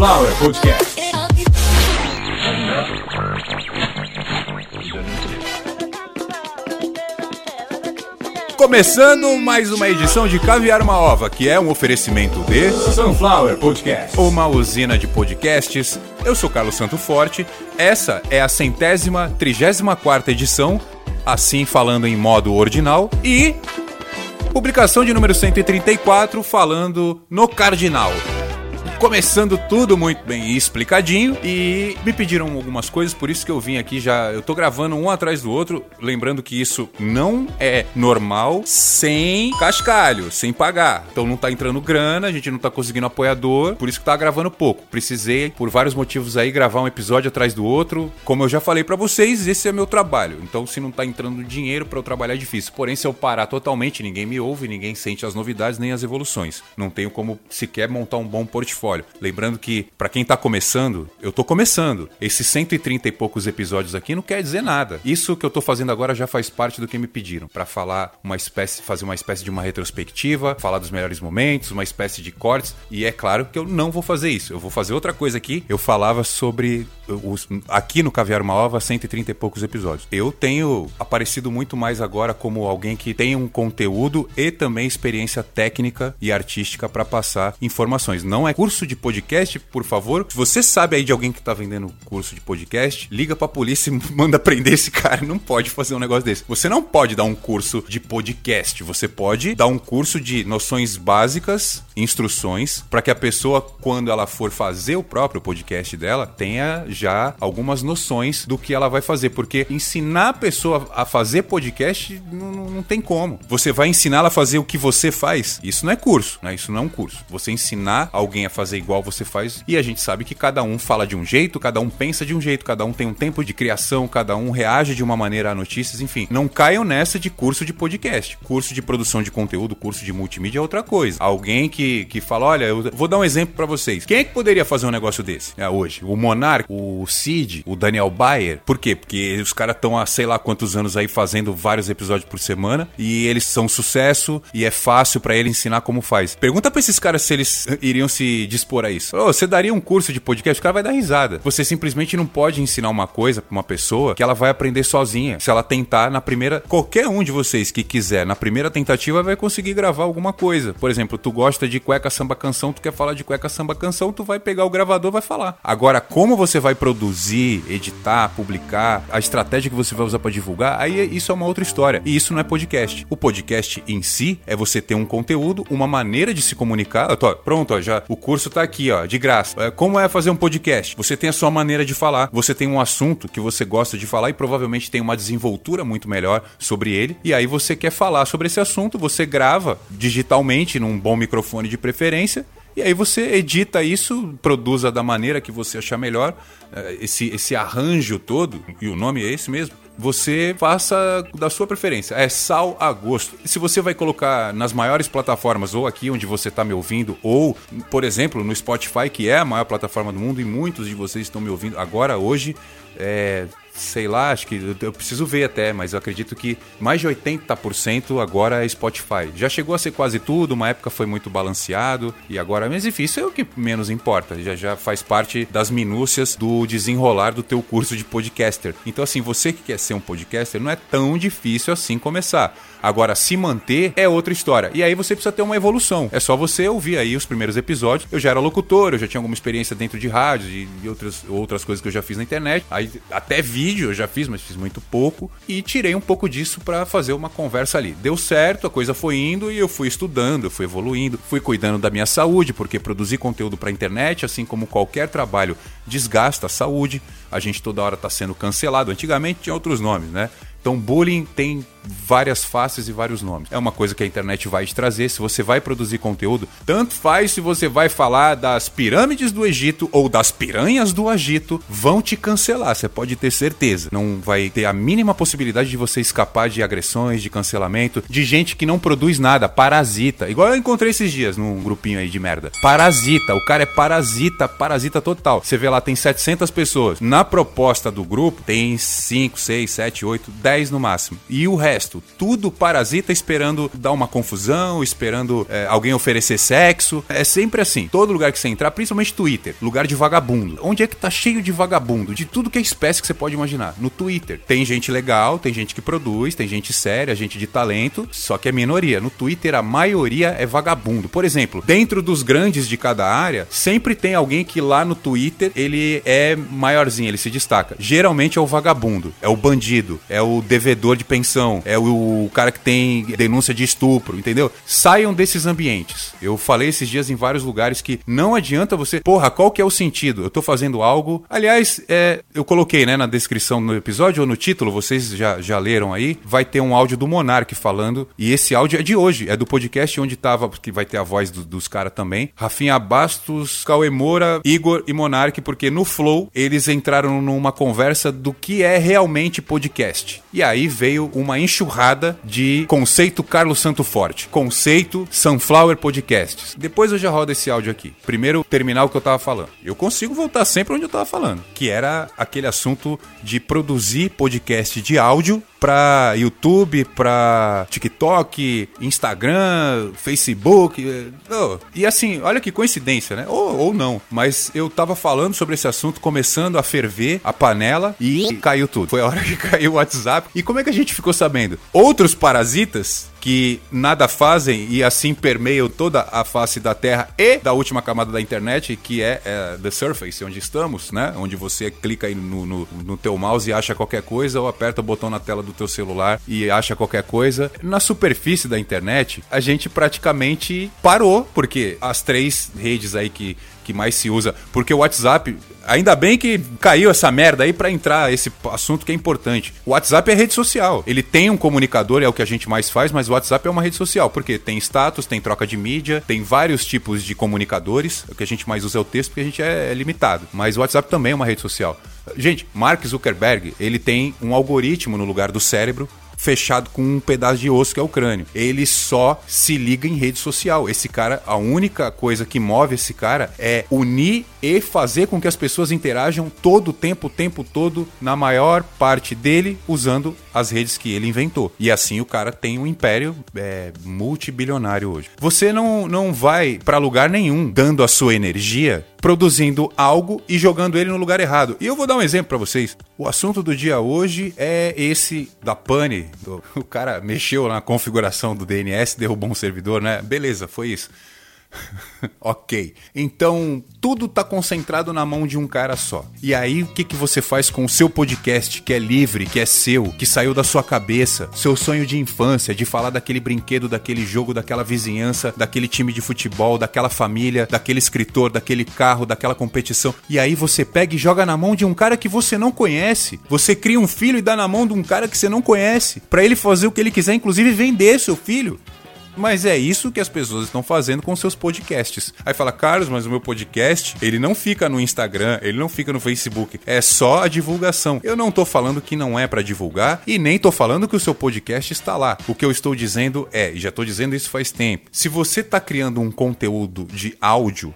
Sunflower Podcast. Começando mais uma edição de Caviar uma Ova, que é um oferecimento de Sunflower Podcast. uma usina de podcasts. Eu sou Carlos Santo Forte. Essa é a centésima, trigésima quarta edição, assim falando em modo ordinal, e publicação de número 134, falando no cardinal. Começando tudo muito bem explicadinho e me pediram algumas coisas, por isso que eu vim aqui já. Eu tô gravando um atrás do outro, lembrando que isso não é normal sem cascalho, sem pagar. Então não tá entrando grana, a gente não tá conseguindo apoiador, por isso que tá gravando pouco. Precisei, por vários motivos aí, gravar um episódio atrás do outro. Como eu já falei pra vocês, esse é meu trabalho. Então se não tá entrando dinheiro pra eu trabalhar é difícil. Porém, se eu parar totalmente, ninguém me ouve, ninguém sente as novidades nem as evoluções. Não tenho como sequer montar um bom portfólio. Lembrando que, pra quem tá começando, eu tô começando. Esses 130 e poucos episódios aqui não quer dizer nada. Isso que eu tô fazendo agora já faz parte do que me pediram. Pra falar uma espécie, fazer uma espécie de uma retrospectiva, falar dos melhores momentos, uma espécie de cortes. E é claro que eu não vou fazer isso. Eu vou fazer outra coisa aqui. Eu falava sobre. Os, aqui no Caviar uma Ova, 130 e poucos episódios. Eu tenho aparecido muito mais agora como alguém que tem um conteúdo e também experiência técnica e artística pra passar informações. Não é curso de podcast, por favor. Se você sabe aí de alguém que tá vendendo curso de podcast, liga pra polícia e manda prender esse cara. Não pode fazer um negócio desse. Você não pode dar um curso de podcast. Você pode dar um curso de noções básicas, instruções, para que a pessoa, quando ela for fazer o próprio podcast dela, tenha já algumas noções do que ela vai fazer. Porque ensinar a pessoa a fazer podcast não, não- não tem como. Você vai ensinar ela a fazer o que você faz. Isso não é curso, né? Isso não é um curso. Você ensinar alguém a fazer igual você faz e a gente sabe que cada um fala de um jeito, cada um pensa de um jeito, cada um tem um tempo de criação, cada um reage de uma maneira a notícias, enfim. Não caiam nessa de curso de podcast. Curso de produção de conteúdo, curso de multimídia é outra coisa. Alguém que, que fala, olha, eu vou dar um exemplo pra vocês. Quem é que poderia fazer um negócio desse né, hoje? O Monark, o Cid, o Daniel Bayer. Por quê? Porque os caras estão há sei lá quantos anos aí fazendo vários episódios por semana e eles são sucesso e é fácil pra ele ensinar como faz. Pergunta pra esses caras se eles iriam se dispor a isso. Ô, você daria um curso de podcast? O cara vai dar risada. Você simplesmente não pode ensinar uma coisa pra uma pessoa que ela vai aprender sozinha. Se ela tentar na primeira. Qualquer um de vocês que quiser, na primeira tentativa, vai conseguir gravar alguma coisa. Por exemplo, tu gosta de cueca samba canção, tu quer falar de cueca samba canção, tu vai pegar o gravador vai falar. Agora, como você vai produzir, editar, publicar, a estratégia que você vai usar pra divulgar, aí isso é uma outra história. E isso não é podcast. O podcast em si é você ter um conteúdo, uma maneira de se comunicar. Tô- pronto, ó, já o curso tá aqui, ó, de graça. É, como é fazer um podcast? Você tem a sua maneira de falar, você tem um assunto que você gosta de falar e provavelmente tem uma desenvoltura muito melhor sobre ele. E aí você quer falar sobre esse assunto, você grava digitalmente num bom microfone de preferência. E aí você edita isso, produza da maneira que você achar melhor, eh, esse, esse arranjo todo, e o nome é esse mesmo, você faça da sua preferência. É sal a gosto. Se você vai colocar nas maiores plataformas, ou aqui onde você está me ouvindo, ou, por exemplo, no Spotify, que é a maior plataforma do mundo, e muitos de vocês estão me ouvindo agora, hoje, é, sei lá, acho que eu- preciso ver até, mas eu acredito que mais de 80% agora é Spotify. Já chegou a ser quase tudo, uma época foi muito balanceado e agora, mas enfim, isso é o que menos importa. Já já faz parte das minúcias do desenrolar do teu curso de podcaster. Então assim, você que quer ser um podcaster, não é tão difícil assim começar. Agora, se manter é outra história. E aí você precisa ter uma evolução. É só você ouvir aí os primeiros episódios. Eu já era locutor, eu já tinha alguma experiência dentro de rádio e outras, outras coisas que eu já fiz na internet. Aí até vídeo eu já fiz, mas fiz muito pouco. E tirei um pouco disso pra fazer uma conversa ali. Deu certo, a coisa foi indo e eu fui estudando, fui evoluindo, fui cuidando da minha saúde, porque produzir conteúdo pra internet, assim como qualquer trabalho, desgasta a saúde. A gente toda hora tá sendo cancelado. Antigamente tinha outros nomes, né? Então, bullying tem várias faces e vários nomes. É uma coisa que a internet vai te trazer. Se você vai produzir conteúdo, tanto faz se você vai falar das pirâmides do Egito ou das piranhas do Egito, vão te cancelar, você pode ter certeza. Não vai ter a mínima possibilidade de você escapar de agressões, de cancelamento, de gente que não produz nada, parasita. Igual eu encontrei esses dias num grupinho aí de merda. Parasita, o cara é parasita, parasita total. Você vê lá, tem 700 pessoas. Na proposta do grupo, tem 5, 6, 7, 8, 10 no máximo. E o resto resto. Tudo parasita esperando dar uma confusão, esperando é, alguém oferecer sexo. É sempre assim. Todo lugar que você entrar, principalmente Twitter, lugar de vagabundo. Onde é que tá cheio de vagabundo? De tudo que é espécie que você pode imaginar. No Twitter. Tem gente legal, tem gente que produz, tem gente séria, gente de talento, só que é minoria. No Twitter, a maioria é vagabundo. Por exemplo, dentro dos grandes de cada área, sempre tem alguém que lá no Twitter ele é maiorzinho, ele se destaca. Geralmente é o vagabundo, é o bandido, é o devedor de pensão, é o cara que tem denúncia de estupro, entendeu? Saiam desses ambientes. Eu falei esses dias em vários lugares que não adianta você. Porra, qual que é o sentido? Eu tô fazendo algo. Aliás, é, eu coloquei né, na descrição do episódio ou no título, vocês já, já leram aí. Vai ter um áudio do Monark falando. E esse áudio é de hoje, é do podcast onde tava, que vai ter a voz do, dos caras também. Rafinha Bastos, Cauê Moura, Igor e Monark, porque no Flow eles entraram numa conversa do que é realmente podcast. E aí veio uma enxurrada de conceito Carlos Santo Forte, conceito Sunflower Podcasts. Depois eu já rodo esse áudio aqui. Primeiro terminar o que eu tava falando. Eu consigo voltar sempre onde eu tava falando, que era aquele assunto de produzir podcast de áudio para YouTube, para TikTok, Instagram, Facebook. Oh, e assim, olha que coincidência, né? Ou, ou não. Mas eu tava falando sobre esse assunto, começando a ferver a panela e caiu tudo. Foi a hora que caiu o WhatsApp. E como é que a gente ficou sabendo? Outros parasitas que nada fazem e assim permeiam toda a face da Terra e da última camada da internet, que é, é The Surface, onde estamos, né? Onde você clica aí no, no, no, teu mouse e acha qualquer coisa, ou aperta o botão na tela do teu celular e acha qualquer coisa. Na superfície da internet, a gente praticamente parou, porque as três redes aí que que mais se usa, porque o WhatsApp, ainda bem que caiu essa merda aí para entrar esse assunto que é importante. O WhatsApp é rede social. Ele tem um comunicador, é o que a gente mais faz, mas o WhatsApp é uma rede social, porque tem status, tem troca de mídia, tem vários tipos de comunicadores. O que a gente mais usa é o texto, porque a gente é limitado. Mas o WhatsApp também é uma rede social. Gente, Mark Zuckerberg, ele tem um algoritmo no lugar do cérebro fechado com um pedaço de osso que é o crânio. Ele só se liga em rede social. Esse cara, a única coisa que move esse cara é unir e fazer com que as pessoas interajam todo o tempo, o tempo todo, na maior parte dele, usando as redes que ele inventou. E assim o cara tem um império é, multibilionário hoje. Você não, não vai para lugar nenhum dando a sua energia produzindo algo e jogando ele no lugar errado. E eu vou dar um exemplo para vocês. O assunto do dia hoje é esse da pane. Do, o cara mexeu na configuração do DNS, derrubou um servidor, né? Beleza, foi isso. ok. Então, tudo está concentrado na mão de um cara só. E aí, o que, que você faz com o seu podcast, que é livre, que é seu, que saiu da sua cabeça, seu sonho de infância, de falar daquele brinquedo, daquele jogo, daquela vizinhança, daquele time de futebol, daquela família, daquele escritor, daquele carro, daquela competição. E aí você pega e joga na mão de um cara que você não conhece. Você cria um filho e dá na mão de um cara que você não conhece, para ele fazer o que ele quiser, inclusive vender seu filho. Mas é isso que as pessoas estão fazendo com seus podcasts. Aí fala, Carlos, mas o meu podcast, ele não fica no Instagram, ele não fica no Facebook, é só a divulgação. Eu não tô falando que não é para divulgar e nem tô falando que o seu podcast está lá. O que eu estou dizendo é, e já tô dizendo isso faz tempo, se você tá criando um conteúdo de áudio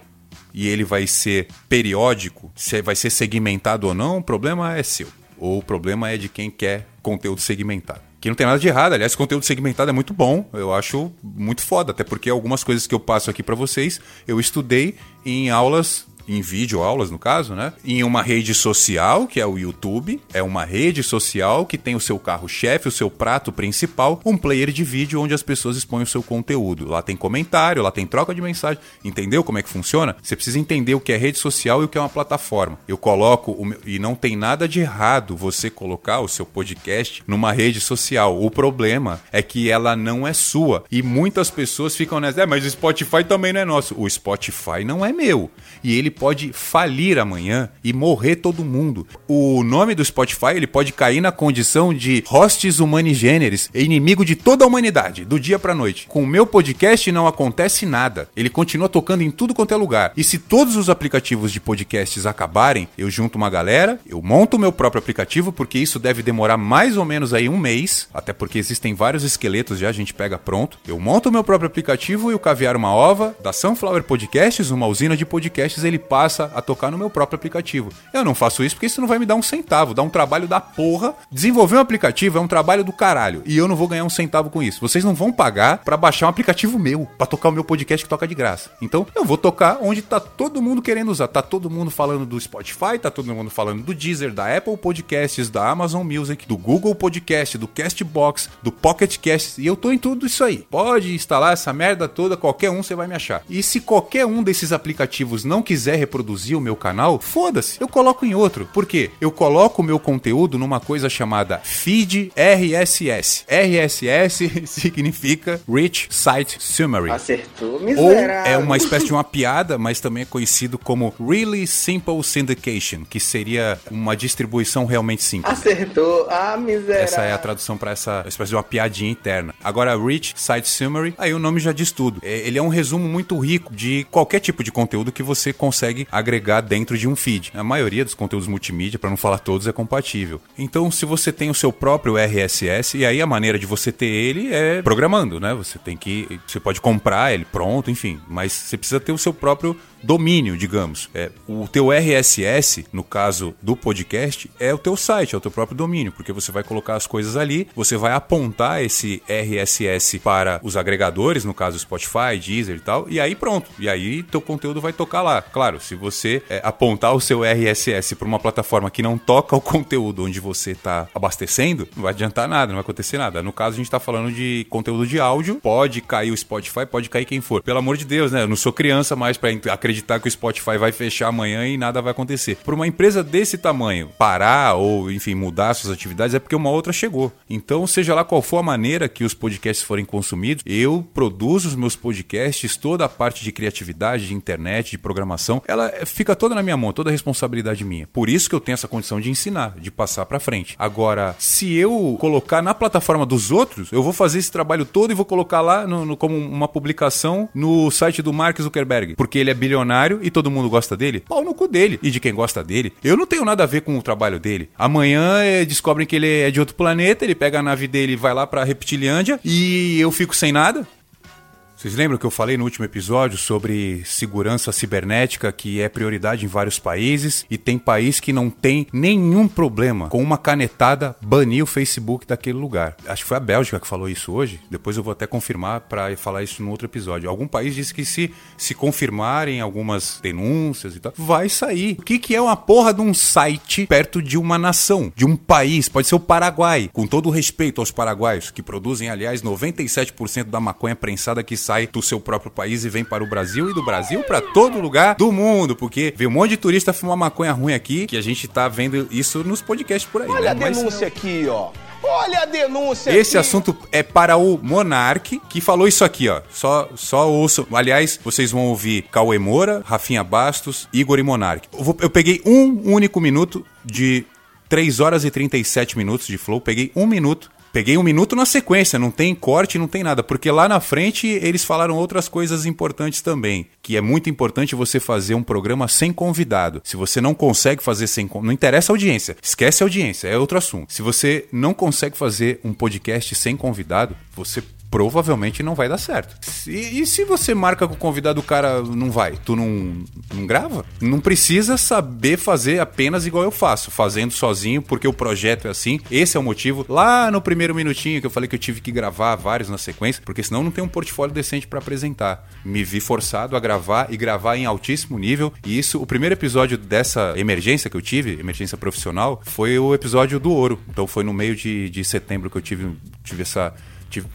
e ele vai ser periódico, se vai ser segmentado ou não, o problema é seu. Ou o problema é de quem quer conteúdo segmentado. Que não tem nada de errado, aliás, conteúdo segmentado é muito bom, eu acho muito foda, até porque algumas coisas que eu passo aqui para vocês, eu estudei em aulas em vídeo aulas no caso, né? Em uma rede social, que é o YouTube, é uma rede social que tem o seu carro-chefe, o seu prato principal, um player de vídeo onde as pessoas expõem o seu conteúdo. Lá tem comentário, lá tem troca de mensagem. Entendeu como é que funciona? Você precisa entender o que é rede social e o que é uma plataforma. Eu coloco meu... e não tem nada de errado você colocar o seu podcast numa rede social. O problema é que ela não é sua e muitas pessoas ficam nessa, é, mas o Spotify também não é nosso. O Spotify não é meu e ele pode falir amanhã e morrer todo mundo. O nome do Spotify ele pode cair na condição de hostes humanigêneres, inimigo de toda a humanidade, do dia para noite. Com o meu podcast não acontece nada. Ele continua tocando em tudo quanto é lugar. E se todos os aplicativos de podcasts acabarem, eu junto uma galera, eu monto o meu próprio aplicativo, porque isso deve demorar mais ou menos aí um mês, até porque existem vários esqueletos já, a gente pega pronto. Eu monto o meu próprio aplicativo e o Caviar Uma Ova, da Sunflower Podcasts, uma usina de podcasts, ele passa a tocar no meu próprio aplicativo. Eu não faço isso porque isso não vai me dar um centavo, dá um trabalho da porra. Desenvolver um aplicativo é um trabalho do caralho e eu não vou ganhar um centavo com isso. Vocês não vão pagar para baixar um aplicativo meu, para tocar o meu podcast que toca de graça. Então, eu vou tocar onde tá todo mundo querendo usar. Tá todo mundo falando do Spotify, tá todo mundo falando do Deezer, da Apple Podcasts, da Amazon Music, do Google Podcast, do Castbox, do Pocket Cast, e eu tô em tudo isso aí. Pode instalar essa merda toda, qualquer um você vai me achar. E se qualquer um desses aplicativos não quiser reproduzir o meu canal, foda-se, eu coloco em outro. Por quê? Eu coloco o meu conteúdo numa coisa chamada Feed RSS. RSS significa Rich Site Summary. Acertou, Ou é uma espécie de uma piada, mas também é conhecido como Really Simple Syndication, que seria uma distribuição realmente simples. Acertou, ah, miserável. Essa é a tradução para essa espécie de uma piadinha interna. Agora, Rich Site Summary, aí o nome já diz tudo. É, ele é um resumo muito rico de qualquer tipo de conteúdo que você consegue agregar dentro de um feed. A maioria dos conteúdos multimídia, para não falar todos, é compatível. Então, se você tem o seu próprio RSS, e aí a maneira de você ter ele é programando, né? Você tem que. Você pode comprar ele pronto, enfim. Mas você precisa ter o seu próprio domínio, digamos. É, o teu RSS, no caso do podcast, é o teu site, é o teu próprio domínio, porque você vai colocar as coisas ali, você vai apontar esse RSS para os agregadores, no caso Spotify, Deezer e tal, e aí pronto. E aí teu conteúdo vai tocar lá. Claro, se você é, apontar o seu RSS para uma plataforma que não toca o conteúdo onde você está abastecendo, não vai adiantar nada, não vai acontecer nada. No caso, a gente está falando de conteúdo de áudio, pode cair o Spotify, pode cair quem for. Pelo amor de Deus, né? Eu não sou criança mais para acreditar que o Spotify vai fechar amanhã e nada vai acontecer. Por uma empresa desse tamanho parar ou, enfim, mudar suas atividades é porque uma outra chegou. Então, seja lá qual for a maneira que os podcasts forem consumidos, eu produzo os meus podcasts, toda a parte de criatividade, de internet, de programação, ela fica toda na minha mão, toda a responsabilidade minha. Por isso que eu tenho essa condição de ensinar, de passar para frente. Agora, se eu colocar na plataforma dos outros, eu vou fazer esse trabalho todo e vou colocar lá no, no, como uma publicação no site do Mark Zuckerberg, porque ele é bilionário e todo mundo gosta dele, pau no cu dele e de quem gosta dele. Eu não tenho nada a ver com o trabalho dele. Amanhã é, descobrem que ele é de outro planeta, ele pega a nave dele e vai lá pra Reptilândia e eu fico sem nada. Vocês lembram que eu falei no último episódio sobre segurança cibernética, que é prioridade em vários países, e tem país que não tem nenhum problema com uma canetada banir o Facebook daquele lugar. Acho que foi a Bélgica que falou isso hoje. Depois eu vou até confirmar para falar isso no outro episódio. Algum país disse que se se confirmarem algumas denúncias e tal, vai sair. O que, que é uma porra de um site perto de uma nação, de um país? Pode ser o Paraguai. Com todo o respeito aos paraguaios, que produzem, aliás, 97% da maconha prensada que sai do seu próprio país e vem para o Brasil e do Brasil para todo lugar do mundo, porque vê um monte de turista fumar maconha ruim aqui, que a gente tá vendo isso nos podcasts por aí. Olha né? a denúncia Mas, aqui, ó. Olha a denúncia Esse aqui. assunto é para o Monark, que falou isso aqui, ó. Só, só ouçam. Aliás, vocês vão ouvir Cauê Moura, Rafinha Bastos, Igor e Monark. Eu, eu peguei um único minuto de 3 horas e 37 minutos de flow. Peguei um minuto Peguei um minuto na sequência, não tem corte, não tem nada, porque lá na frente eles falaram outras coisas importantes também, que é muito importante você fazer um programa sem convidado. Se você não consegue fazer sem não interessa a audiência, esquece a audiência, é outro assunto. Se você não consegue fazer um podcast sem convidado, você provavelmente não vai dar certo. E, e, se você marca com o convidado, o cara não vai, tu não, não grava? Não precisa saber fazer apenas igual eu faço, fazendo sozinho, porque o projeto é assim. Esse é o motivo. Lá no primeiro minutinho que eu falei que eu tive que gravar vários na sequência, porque senão não tem um portfólio decente para apresentar. Me vi forçado a gravar e gravar em altíssimo nível. E isso, o primeiro episódio dessa emergência que eu tive, emergência profissional, foi o episódio do ouro. Então foi no meio de, de setembro que eu tive, tive essa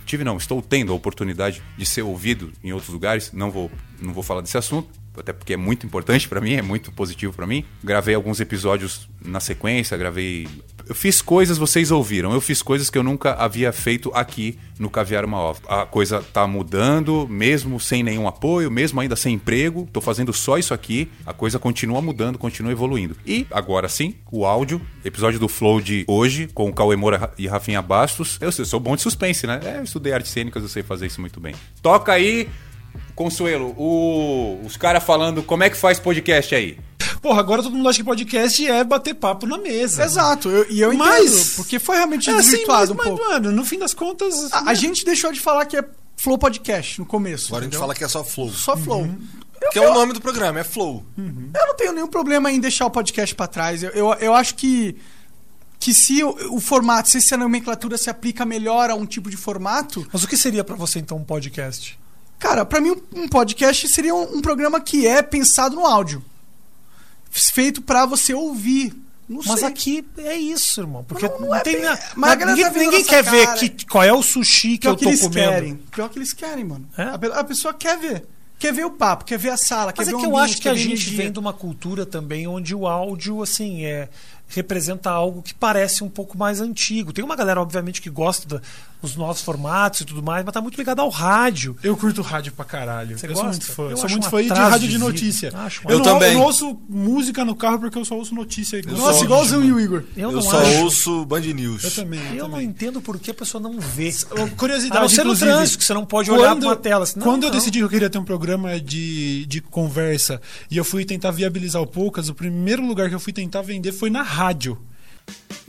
tive, não, estou tendo a oportunidade de ser ouvido em outros lugares. Não vou, não vou falar desse assunto, até porque é muito importante para mim, é muito positivo para mim. Gravei alguns episódios na sequência, gravei eu fiz coisas, vocês ouviram, eu fiz coisas que eu nunca havia feito aqui no Caviar Uma Ova. A coisa tá mudando, mesmo sem nenhum apoio, mesmo ainda sem emprego, tô fazendo só isso aqui, a coisa continua mudando, continua evoluindo. E agora sim, o áudio, episódio do Flow de hoje, com o Cauê Moura e Rafinha Bastos. Eu, eu sou bom de suspense, né? É, eu estudei artes cênicas, eu sei fazer isso muito bem. Toca aí, Consuelo, o, os caras falando como é que faz podcast aí. Porra, agora todo mundo acha que podcast é bater papo na mesa. Exato, eu, e eu mas, entendo, porque foi realmente é assim, desvirtuado mas, um pouco. Mano, no fim das contas... A, a, gente deixou de falar que é Flow Podcast no começo. Agora entendeu? a gente fala que é só Flow. Só Flow. Uhum. Que é o nome do programa, é Flow. Eu não tenho nenhum problema em deixar o podcast pra trás. Eu, eu, eu acho que, que se o, o formato, se essa nomenclatura se aplica melhor a um tipo de formato, Mas o que seria pra você então um podcast? cara, pra mim um, um podcast seria um, um programa que é pensado no áudio. Feito pra você ouvir. Não Mas sei. aqui é isso, irmão. Porque Não, não, não é tem bem- na- mas a galera ninguém, ninguém quer ver cara. que, qual é o sushi que Pior eu que tô eles comendo. querem. Pior que eles querem, mano. É? A, a pessoa quer ver. Quer ver o papo, quer ver a sala, Mas quer é ver que o eu ambiente, acho que a ver gente energia. vem de uma cultura também onde o áudio, assim, é representa algo que parece um pouco mais antigo. Tem uma galera, obviamente, que gosta dos nossos formatos e tudo mais, mas tá muito ligado ao rádio. Eu curto rádio pra caralho. Você eu sou gosta? muito fã. Eu sou acho muito um fã de rádio de de notícia. Acho um eu, Eu não, também. eu não ouço música no carro porque eu só ouço notícia. igual Nossa, igualzinho o Igor. Eu, Eu, não só acho. ouço Band News. Eu também. Eu, Eu não também. entendo por que a pessoa não vê. Curiosidade, A não ser no trânsito, que você não pode olhar pra uma tela. Senão, quando eu não. decidi que eu queria ter um programa de, de conversa e eu fui tentar viabilizar o Poucas, o primeiro lugar que eu fui tentar vender foi na rádio.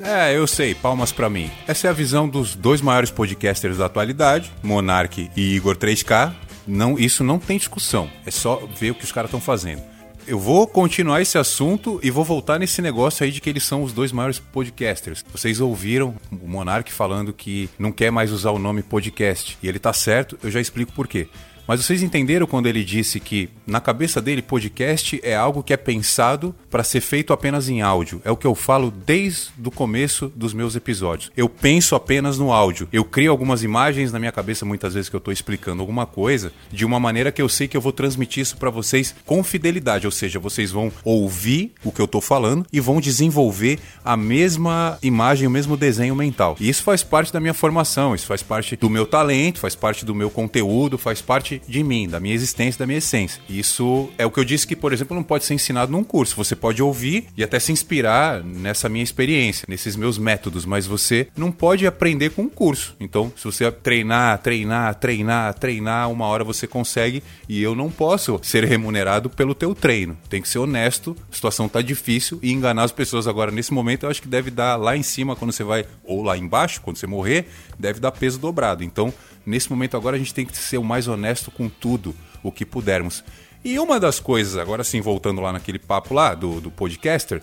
É, eu sei, palmas pra mim. Essa é a visão dos dois maiores podcasters da atualidade, Monark e Igor 3K. Não, isso não tem discussão. É só ver o que os caras estão fazendo. Eu vou continuar esse assunto e vou voltar nesse negócio aí de que eles são os dois maiores podcasters. Vocês ouviram o Monark falando que não quer mais usar o nome podcast. E ele tá certo, eu já explico por quê. Mas vocês entenderam quando ele disse que na cabeça dele podcast é algo que é pensado para ser feito apenas em áudio. É o que eu falo desde o começo dos meus episódios. Eu penso apenas no áudio. Eu crio algumas imagens na minha cabeça muitas vezes que eu estou explicando alguma coisa de uma maneira que eu sei que eu vou transmitir isso para vocês com fidelidade, ou seja, vocês vão ouvir o que eu estou falando e vão desenvolver a mesma imagem, o mesmo desenho mental. E isso faz parte da minha formação, isso faz parte do meu talento, faz parte do meu conteúdo, faz parte de mim, da minha existência, da minha essência. Isso é o que eu disse que, por exemplo, não pode ser ensinado num curso. Você pode ouvir e até se inspirar nessa minha experiência, nesses meus métodos, mas você não pode aprender com um curso. Então, se você treinar, treinar, treinar, treinar, uma hora você consegue e eu não posso ser remunerado pelo teu treino. Tem que ser honesto, a situação tá difícil e enganar as pessoas agora nesse momento, eu acho que deve dar lá em cima quando você vai ou lá embaixo, quando você morrer, deve dar peso dobrado. Então, nesse momento agora a gente tem que ser o mais honesto com tudo o que pudermos. E uma das coisas, agora sim, voltando lá naquele papo lá do, do podcaster,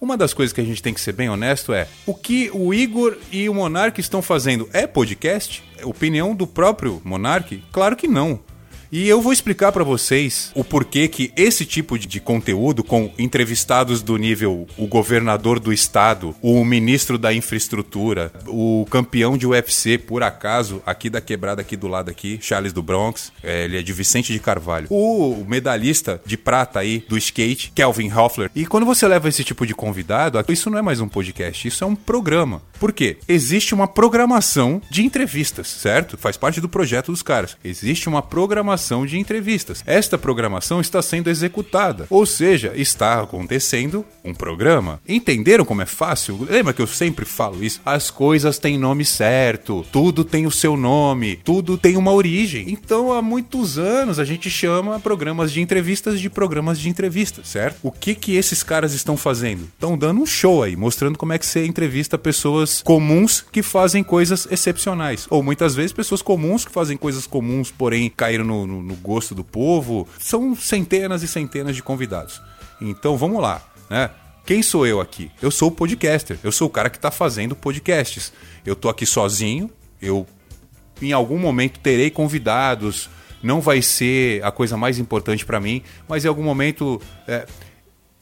uma das coisas que a gente tem que ser bem honesto é o que o Igor e o Monark estão fazendo é podcast? Opinião do próprio Monark? Claro que não. E eu vou explicar pra vocês o porquê que esse tipo de, de conteúdo, com entrevistados do nível o governador do estado, o ministro da infraestrutura, o campeão de UFC, por acaso, aqui da quebrada aqui do lado aqui, Charles do Bronx, é, ele é de Vicente de Carvalho, o medalhista de prata aí do skate, Kelvin Hoffler. E quando você leva esse tipo de convidado, isso não é mais um podcast, isso é um programa. Por quê? Existe uma programação de entrevistas, certo? Faz parte do projeto dos caras. Existe uma programação de entrevistas. Esta programação está sendo executada, ou seja, está acontecendo um programa. Entenderam como é fácil? Lembra que eu sempre falo isso? As coisas têm nome certo, tudo tem o seu nome, tudo tem uma origem. Então, há muitos anos a gente chama programas de entrevistas de programas de entrevistas, certo? O que que esses caras estão fazendo? Estão dando um show aí, mostrando como é que você entrevista pessoas comuns que fazem coisas excepcionais. Ou muitas vezes pessoas comuns que fazem coisas comuns, porém caíram no, no, no gosto do povo. São centenas e centenas de convidados. Então vamos lá, né? Quem sou eu aqui? Eu sou o podcaster. Eu sou o cara que está fazendo podcasts. Eu tô aqui sozinho. Eu, em algum momento, terei convidados. Não vai ser a coisa mais importante para mim, mas em algum momento. é,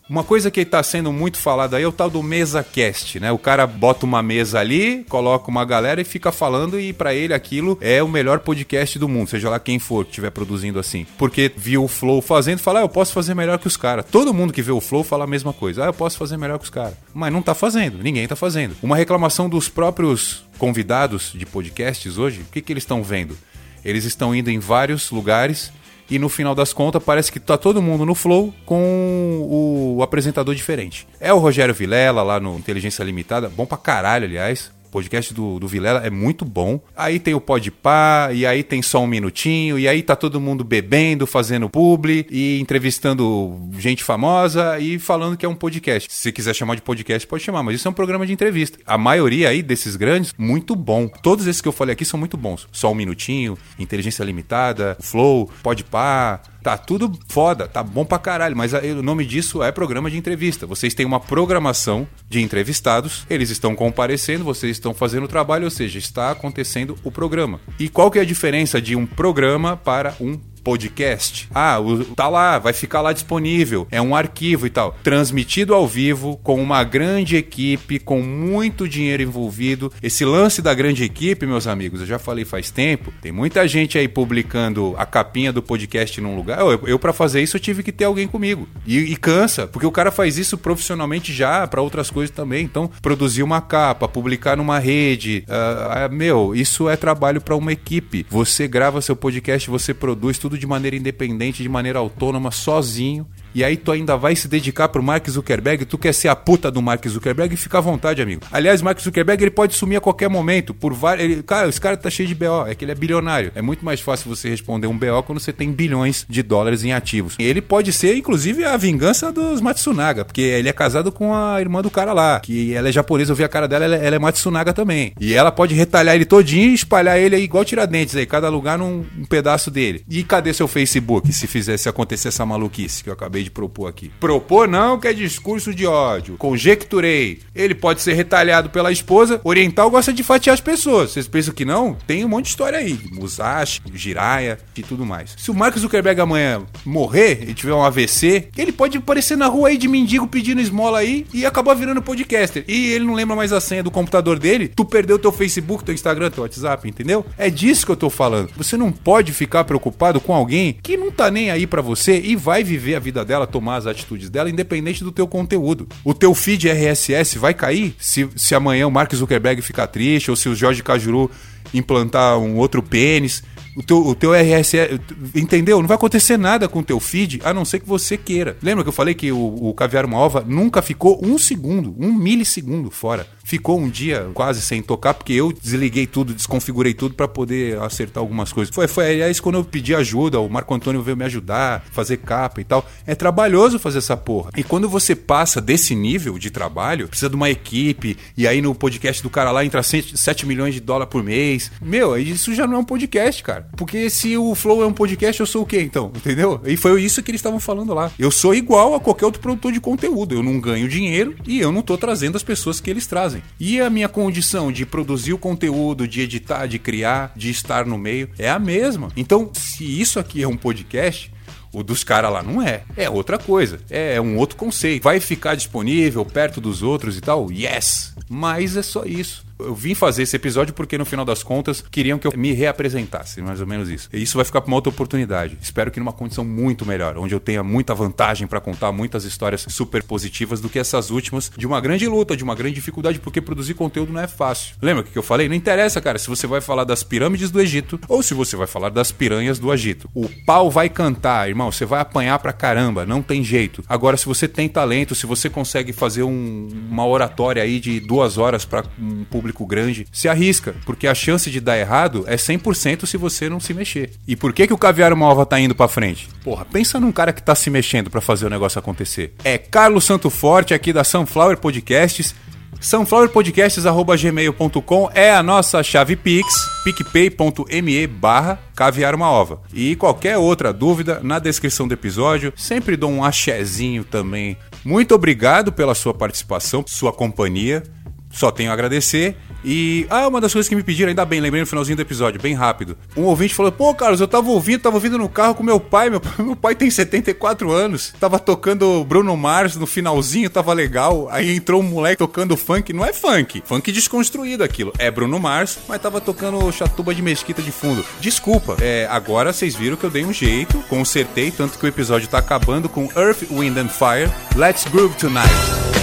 uma coisa que está sendo muito falada aí é o tal do MesaCast, né? O cara bota uma mesa ali, coloca uma galera e fica falando e para ele aquilo é o melhor podcast do mundo, seja lá quem for que estiver produzindo assim. Porque viu o Flow fazendo, fala, ah, eu posso fazer melhor que os caras. Todo mundo que vê o Flow fala a mesma coisa. Ah, eu posso fazer melhor que os caras. Mas não tá fazendo, ninguém tá fazendo. Uma reclamação dos próprios convidados de podcasts hoje, o que que eles estão vendo? Eles estão indo em vários lugares e no final das contas parece que tá todo mundo no flow com o apresentador diferente. É o Rogério Vilela lá no Inteligência Limitada, bom pra caralho, aliás. Podcast do, do Vilela é muito bom. Aí tem o Podpah, e aí tem só um minutinho, e aí tá todo mundo bebendo, fazendo publi, e entrevistando gente famosa e falando que é um podcast. Se quiser chamar de podcast, pode chamar, mas isso é um programa de entrevista. A maioria aí desses grandes, muito bom. Todos esses que eu falei aqui são muito bons. Só um minutinho, Inteligência Limitada, Flow, Podpah, tá tudo foda, tá bom pra caralho, mas o nome disso é programa de entrevista. Vocês têm uma programação de entrevistados, eles estão comparecendo, vocês estão fazendo o trabalho, ou seja, está acontecendo o programa. E qual que é a diferença de um programa para um podcast. Ah, o, tá lá, vai ficar lá disponível. É um arquivo e tal. Transmitido ao vivo, com uma grande equipe, com muito dinheiro envolvido. Esse lance da grande equipe, meus amigos, eu já falei faz tempo. Tem muita gente aí publicando a capinha do podcast num lugar. Eu, eu para fazer isso, eu tive que ter alguém comigo. E, e cansa, porque o cara faz isso profissionalmente já, para outras coisas também. Então, produzir uma capa, publicar numa rede. ah, meu, isso é trabalho para uma equipe. Você grava seu podcast, você produz tudo de maneira independente, de maneira autônoma, sozinho. E aí tu ainda vai se dedicar pro Mark Zuckerberg, tu quer ser a puta do Mark Zuckerberg, fica à vontade, amigo. Aliás, Mark Zuckerberg, ele pode sumir a qualquer momento, por vários... Cara, esse cara tá cheio de BO, é que ele é bilionário. É muito mais fácil você responder um BO quando você tem bilhões de dólares em ativos. E ele pode ser, inclusive, a vingança dos Matsunaga, porque ele é casado com a irmã do cara lá, que ela é japonesa, eu vi a cara dela, ela, ela é Matsunaga também. E ela pode retalhar ele todinho e espalhar ele aí igual Tiradentes aí, cada lugar num um pedaço dele. E cadê seu Facebook se fizesse acontecer essa maluquice que eu acabei de propor aqui? Propor não, que é discurso de ódio. Conjecturei. Ele pode ser retalhado pela esposa. Oriental gosta de fatiar as pessoas. Vocês pensam que não? Tem um monte de história aí. Musashi, Jiraya e tudo mais. Se o Mark Zuckerberg amanhã morrer e tiver um AVC, ele pode aparecer na rua aí de mendigo pedindo esmola aí e acabar virando podcaster. E ele não lembra mais a senha do computador dele. Tu perdeu teu Facebook, teu Instagram, teu WhatsApp, entendeu? É disso que eu tô falando. Você não pode ficar preocupado com alguém que não tá nem aí pra você e vai viver a vida dela, tomar as atitudes dela, independente do teu conteúdo. O teu feed RSS vai cair se, se amanhã o Mark Zuckerberg ficar triste ou se o Jorge Cajuru implantar um outro pênis. O teu, o teu RSS, entendeu? Não vai acontecer nada com o teu feed, a não ser que você queira. Lembra que eu falei que o, o Caviar Uma Ova nunca ficou um segundo, um milissegundo fora. Ficou um dia quase sem tocar, porque eu desliguei tudo, desconfigurei tudo para poder acertar algumas coisas. Foi, foi aliás quando eu pedi ajuda, o Marco Antônio veio me ajudar, fazer capa e tal. É trabalhoso fazer essa porra. E quando você passa desse nível de trabalho, precisa de uma equipe, e aí no podcast do cara lá entra 7 milhões de dólares por mês. Meu, isso já não é um podcast, cara. Porque se o Flow é um podcast, eu sou o quê então? Entendeu? E foi isso que eles estavam falando lá. Eu sou igual a qualquer outro produtor de conteúdo. Eu não ganho dinheiro e eu não tô trazendo as pessoas que eles trazem. E a minha condição de produzir o conteúdo, de editar, de criar, de estar no meio, é a mesma. Então, se isso aqui é um podcast, o dos caras lá não é. É outra coisa. É um outro conceito. Vai ficar disponível perto dos outros e tal? Yes! Mas é só isso. Eu vim fazer esse episódio porque, no final das contas, queriam que eu me reapresentasse, mais ou menos isso. E isso vai ficar para uma outra oportunidade. Espero que numa condição muito melhor, onde eu tenha muita vantagem para contar muitas histórias super positivas do que essas últimas de uma grande luta, de uma grande dificuldade, porque produzir conteúdo não é fácil. Lembra o que eu falei? Não interessa, cara, se você vai falar das pirâmides do Egito ou se você vai falar das piranhas do Egito. O pau vai cantar, irmão, você vai apanhar pra caramba, não tem jeito. Agora, se você tem talento, se você consegue fazer um- uma oratória aí de duas horas para um público grande, se arrisca, porque a chance de dar errado é 100% se você não se mexer. E por que que o Caviar Uma Ova tá indo pra frente? Porra, pensa num cara que tá se mexendo pra fazer o negócio acontecer. É Carlos Santo Forte aqui da Sunflower Podcasts. sunflowerpodcasts.gmail.com é a nossa chave Pix, picpay.me barra caviar uma ova. E qualquer outra dúvida, na descrição do episódio, sempre dou um axezinho também. Muito obrigado pela sua participação, sua companhia. Só tenho a agradecer. E, ah, uma das coisas que me pediram, ainda bem, lembrei no finalzinho do episódio, bem rápido. Um ouvinte falou: Pô, Carlos, eu tava ouvindo, tava ouvindo no carro com meu pai. Meu, meu pai tem 74 anos. Tava tocando Bruno Mars no finalzinho, tava legal. Aí entrou um moleque tocando funk. Não é funk, funk desconstruído aquilo. É Bruno Mars, mas tava tocando chatuba de mesquita de fundo. Desculpa, é, agora vocês viram que eu dei um jeito, consertei, tanto que o episódio tá acabando com Earth, Wind and Fire. Let's Groove Tonight.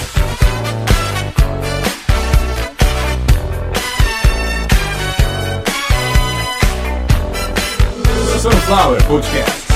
Sunflower Podcast. De.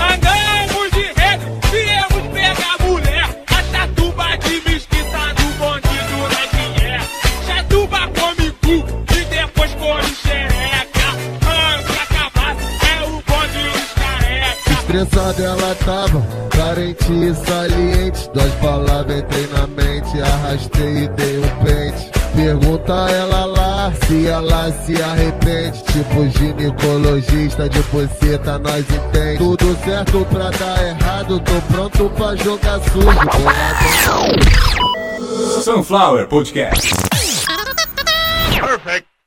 Andamos de rede, viemos pegar mulher. Atatuba de mesquita do bandido na dinheiro. Chatuba come cu e depois come xereca. Anca cabaço é o bonde dos careca. Estressada ela tava, carente e saliente. Duas palavras entrei na mente, arrastei e dei um pente. Pergunta ela lá se ela se arrepende. Tipo ginecologista de buceta, nós entende. Tudo certo pra dar errado, tô pronto pra jogar sujo. Sunflower Podcast. Perfect.